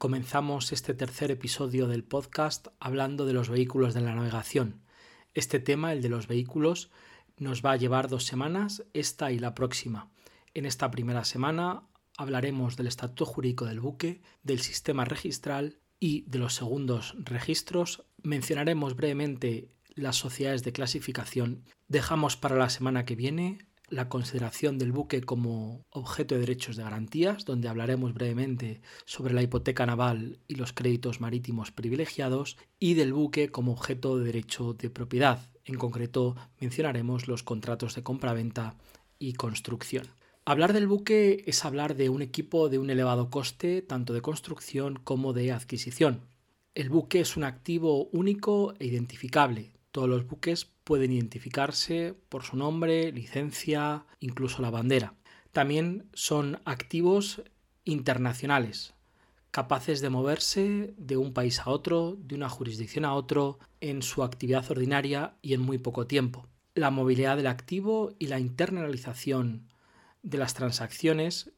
comenzamos este tercer episodio del podcast hablando de los vehículos de la navegación. Este tema, el de los vehículos, nos va a llevar dos semanas, esta y la próxima. En esta primera semana hablaremos del estatuto jurídico del buque, del sistema registral y de los segundos registros. Mencionaremos brevemente las sociedades de clasificación. Dejamos para la semana que viene la consideración del buque como objeto de derechos de garantías, donde hablaremos brevemente sobre la hipoteca naval y los créditos marítimos privilegiados, y del buque como objeto de derecho de propiedad. En concreto, mencionaremos los contratos de compraventa y construcción. Hablar del buque es hablar de un equipo de un elevado coste, tanto de construcción como de adquisición. El buque es un activo único e identificable, todos los buques pueden identificarse por su nombre, licencia, incluso la bandera. También son activos internacionales, capaces de moverse de un país a otro, de una jurisdicción a otro, en su actividad ordinaria y en muy poco tiempo. La movilidad del activo y la internalización de las transacciones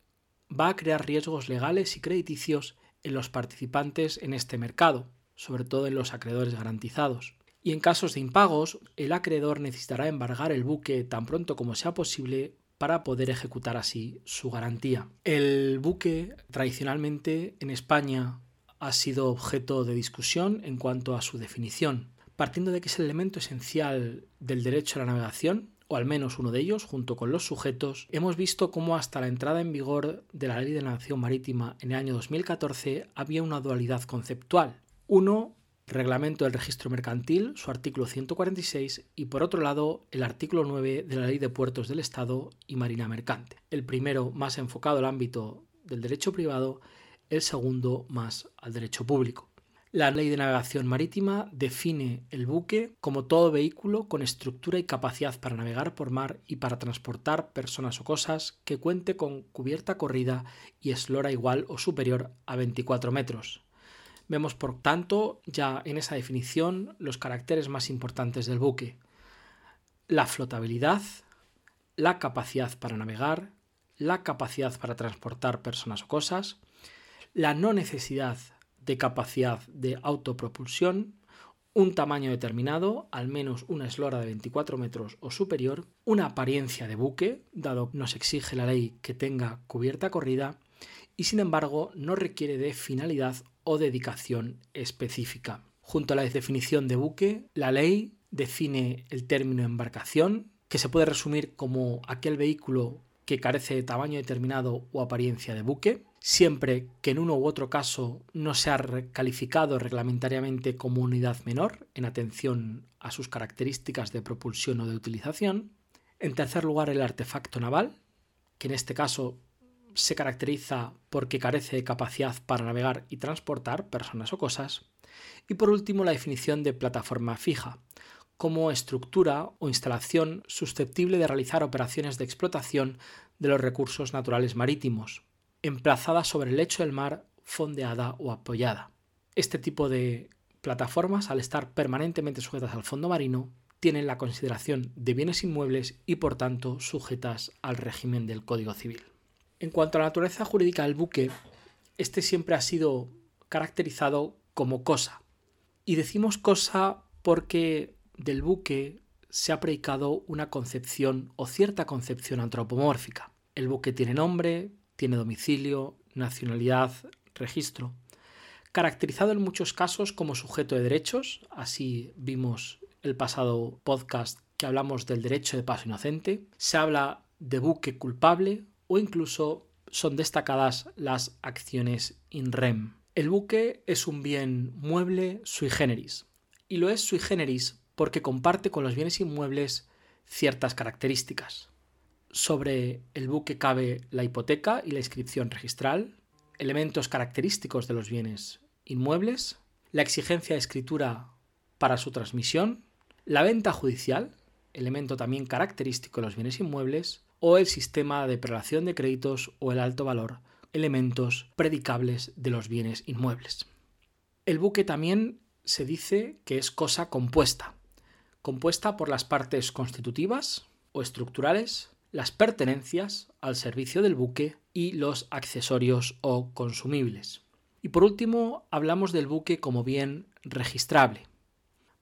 va a crear riesgos legales y crediticios en los participantes en este mercado, sobre todo en los acreedores garantizados y en casos de impagos, el acreedor necesitará embargar el buque tan pronto como sea posible para poder ejecutar así su garantía. El buque tradicionalmente en España ha sido objeto de discusión en cuanto a su definición, partiendo de que es el elemento esencial del derecho a la navegación, o al menos uno de ellos, junto con los sujetos, hemos visto cómo hasta la entrada en vigor de la Ley de Navegación Marítima en el año 2014 había una dualidad conceptual. Uno, Reglamento del Registro Mercantil, su artículo 146, y por otro lado el artículo 9 de la Ley de Puertos del Estado y Marina Mercante. El primero más enfocado al ámbito del derecho privado, el segundo más al derecho público. La Ley de Navegación Marítima define el buque como todo vehículo con estructura y capacidad para navegar por mar y para transportar personas o cosas que cuente con cubierta corrida y eslora igual o superior a 24 metros, Vemos, por tanto, ya en esa definición los caracteres más importantes del buque. La flotabilidad, la capacidad para navegar, la capacidad para transportar personas o cosas, la no necesidad de capacidad de autopropulsión, un tamaño determinado, al menos una eslora de 24 metros o superior, una apariencia de buque, dado que nos exige la ley que tenga cubierta corrida, y sin embargo no requiere de finalidad o dedicación específica. Junto a la definición de buque, la ley define el término embarcación, que se puede resumir como aquel vehículo que carece de tamaño determinado o apariencia de buque, siempre que en uno u otro caso no sea calificado reglamentariamente como unidad menor en atención a sus características de propulsión o de utilización. En tercer lugar, el artefacto naval, que en este caso se caracteriza porque carece de capacidad para navegar y transportar personas o cosas. Y por último, la definición de plataforma fija, como estructura o instalación susceptible de realizar operaciones de explotación de los recursos naturales marítimos, emplazada sobre el lecho del mar, fondeada o apoyada. Este tipo de plataformas, al estar permanentemente sujetas al fondo marino, tienen la consideración de bienes inmuebles y por tanto sujetas al régimen del Código Civil. En cuanto a la naturaleza jurídica del buque, este siempre ha sido caracterizado como cosa. Y decimos cosa porque del buque se ha predicado una concepción o cierta concepción antropomórfica. El buque tiene nombre, tiene domicilio, nacionalidad, registro. Caracterizado en muchos casos como sujeto de derechos, así vimos el pasado podcast que hablamos del derecho de paso inocente, se habla de buque culpable o incluso son destacadas las acciones in rem. El buque es un bien mueble sui generis y lo es sui generis porque comparte con los bienes inmuebles ciertas características. Sobre el buque cabe la hipoteca y la inscripción registral, elementos característicos de los bienes inmuebles, la exigencia de escritura para su transmisión, la venta judicial, elemento también característico de los bienes inmuebles, o el sistema de prelación de créditos o el alto valor, elementos predicables de los bienes inmuebles. El buque también se dice que es cosa compuesta, compuesta por las partes constitutivas o estructurales, las pertenencias al servicio del buque y los accesorios o consumibles. Y por último, hablamos del buque como bien registrable.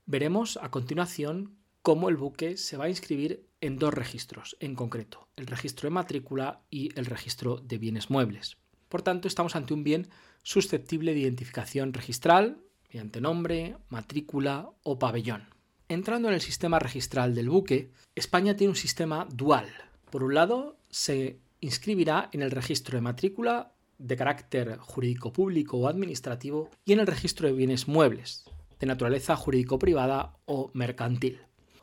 Veremos a continuación cómo el buque se va a inscribir en dos registros en concreto, el registro de matrícula y el registro de bienes muebles. Por tanto, estamos ante un bien susceptible de identificación registral mediante nombre, matrícula o pabellón. Entrando en el sistema registral del buque, España tiene un sistema dual. Por un lado, se inscribirá en el registro de matrícula de carácter jurídico público o administrativo y en el registro de bienes muebles, de naturaleza jurídico-privada o mercantil.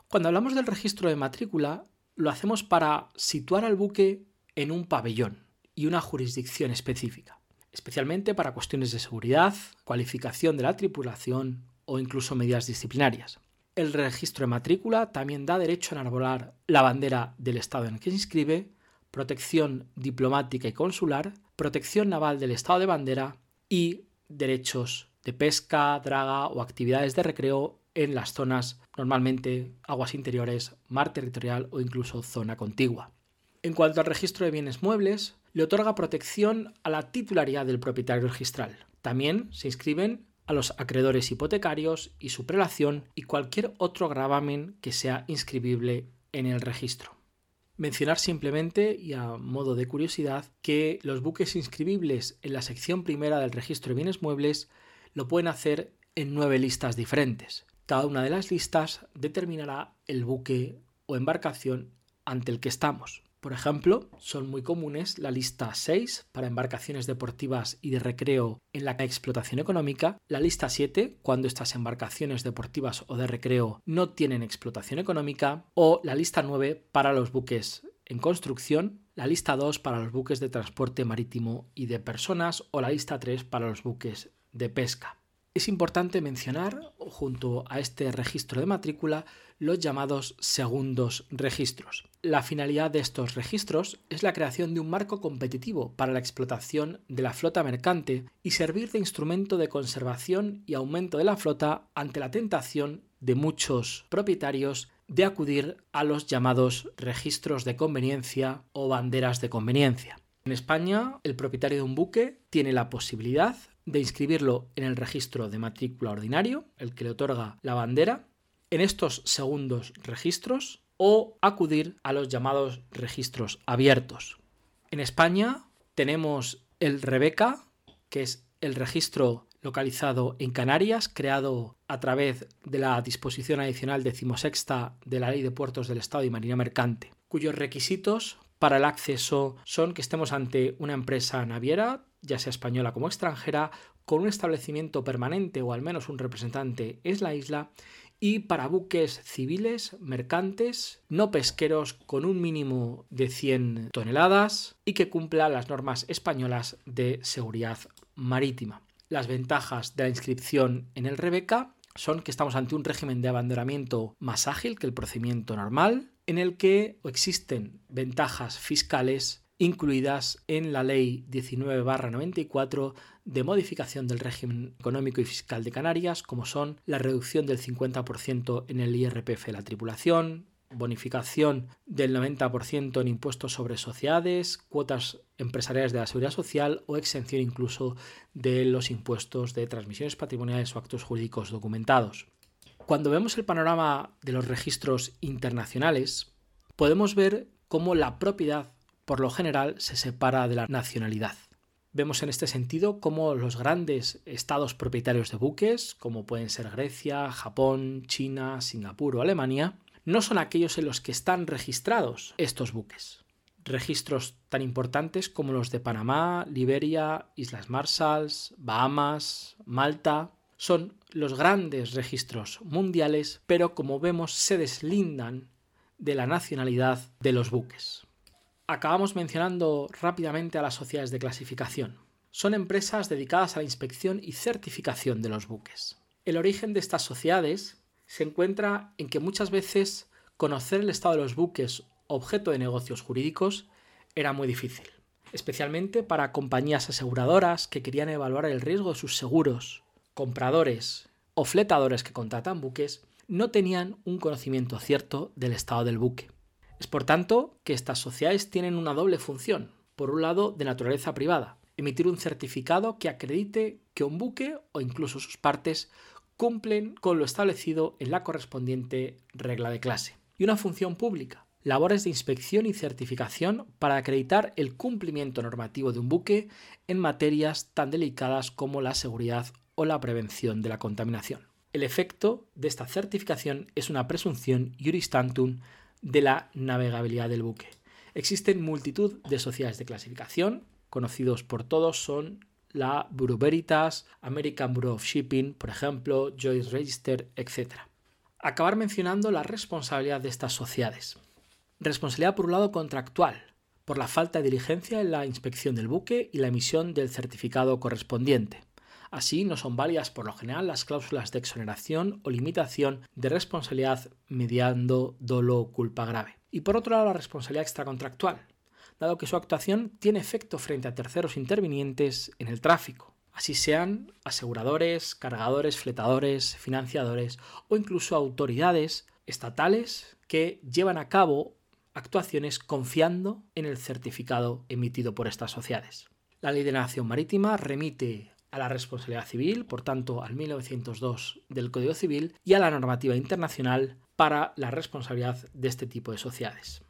Cuando hablamos del registro de matrícula, lo hacemos para situar al buque en un pabellón y una jurisdicción específica, especialmente para cuestiones de seguridad, cualificación de la tripulación o incluso medidas disciplinarias. El registro de matrícula también da derecho a enarbolar la bandera del estado en el que se inscribe, protección diplomática y consular, protección naval del estado de bandera y derechos de pesca, draga o actividades de recreo en las zonas normalmente aguas interiores, mar territorial o incluso zona contigua. En cuanto al registro de bienes muebles, le otorga protección a la titularidad del propietario registral. También se inscriben a los acreedores hipotecarios y su prelación y cualquier otro gravamen que sea inscribible en el registro. Mencionar simplemente, y a modo de curiosidad, que los buques inscribibles en la sección primera del registro de bienes muebles lo pueden hacer en nueve listas diferentes. Cada una de las listas determinará el buque o embarcación ante el que estamos. Por ejemplo, son muy comunes la lista 6 para embarcaciones deportivas y de recreo en la explotación económica, la lista 7 cuando estas embarcaciones deportivas o de recreo no tienen explotación económica, o la lista 9 para los buques en construcción, la lista 2 para los buques de transporte marítimo y de personas o la lista 3 para los buques de pesca. Es importante mencionar, junto a este registro de matrícula, los llamados segundos registros. La finalidad de estos registros es la creación de un marco competitivo para la explotación de la flota mercante y servir de instrumento de conservación y aumento de la flota ante la tentación de muchos propietarios de acudir a los llamados registros de conveniencia o banderas de conveniencia. En España, el propietario de un buque tiene la posibilidad de inscribirlo en el registro de matrícula ordinario, el que le otorga la bandera, en estos segundos registros o acudir a los llamados registros abiertos. En España tenemos el Rebeca, que es el registro localizado en Canarias, creado a través de la disposición adicional decimosexta de la Ley de Puertos del Estado y Marina Mercante, cuyos requisitos para el acceso son que estemos ante una empresa naviera, ya sea española como extranjera, con un establecimiento permanente o al menos un representante es la isla, y para buques civiles, mercantes, no pesqueros con un mínimo de 100 toneladas y que cumpla las normas españolas de seguridad marítima. Las ventajas de la inscripción en el Rebeca son que estamos ante un régimen de abanderamiento más ágil que el procedimiento normal, en el que existen ventajas fiscales incluidas en la Ley 19-94 de modificación del régimen económico y fiscal de Canarias, como son la reducción del 50% en el IRPF de la tripulación, bonificación del 90% en impuestos sobre sociedades, cuotas empresariales de la seguridad social o exención incluso de los impuestos de transmisiones patrimoniales o actos jurídicos documentados. Cuando vemos el panorama de los registros internacionales, podemos ver cómo la propiedad por lo general se separa de la nacionalidad. Vemos en este sentido cómo los grandes estados propietarios de buques, como pueden ser Grecia, Japón, China, Singapur o Alemania, no son aquellos en los que están registrados estos buques. Registros tan importantes como los de Panamá, Liberia, Islas Marshalls, Bahamas, Malta, son los grandes registros mundiales, pero como vemos se deslindan de la nacionalidad de los buques acabamos mencionando rápidamente a las sociedades de clasificación. Son empresas dedicadas a la inspección y certificación de los buques. El origen de estas sociedades se encuentra en que muchas veces conocer el estado de los buques objeto de negocios jurídicos era muy difícil, especialmente para compañías aseguradoras que querían evaluar el riesgo de sus seguros, compradores o fletadores que contratan buques no tenían un conocimiento cierto del estado del buque. Es por tanto que estas sociedades tienen una doble función. Por un lado, de naturaleza privada, emitir un certificado que acredite que un buque o incluso sus partes cumplen con lo establecido en la correspondiente regla de clase. Y una función pública, labores de inspección y certificación para acreditar el cumplimiento normativo de un buque en materias tan delicadas como la seguridad o la prevención de la contaminación. El efecto de esta certificación es una presunción juris tantum de la navegabilidad del buque. Existen multitud de sociedades de clasificación, conocidos por todos son la Bureau Veritas, American Bureau of Shipping, por ejemplo, Joyce Register, etc. Acabar mencionando la responsabilidad de estas sociedades. Responsabilidad por un lado contractual, por la falta de diligencia en la inspección del buque y la emisión del certificado correspondiente. Así, no son válidas por lo general las cláusulas de exoneración o limitación de responsabilidad mediando dolo o culpa grave. Y por otro lado, la responsabilidad extracontractual, dado que su actuación tiene efecto frente a terceros intervinientes en el tráfico, así sean aseguradores, cargadores, fletadores, financiadores o incluso autoridades estatales que llevan a cabo actuaciones confiando en el certificado emitido por estas sociedades. La Ley de Nación Marítima remite a la responsabilidad civil, por tanto al 1902 del Código Civil, y a la normativa internacional para la responsabilidad de este tipo de sociedades.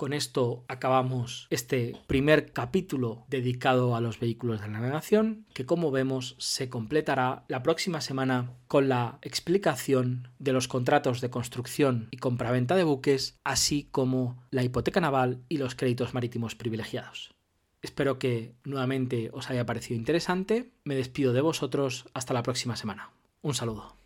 Con esto acabamos este primer capítulo dedicado a los vehículos de navegación, que como vemos se completará la próxima semana con la explicación de los contratos de construcción y compraventa de buques, así como la hipoteca naval y los créditos marítimos privilegiados. Espero que nuevamente os haya parecido interesante. Me despido de vosotros hasta la próxima semana. Un saludo.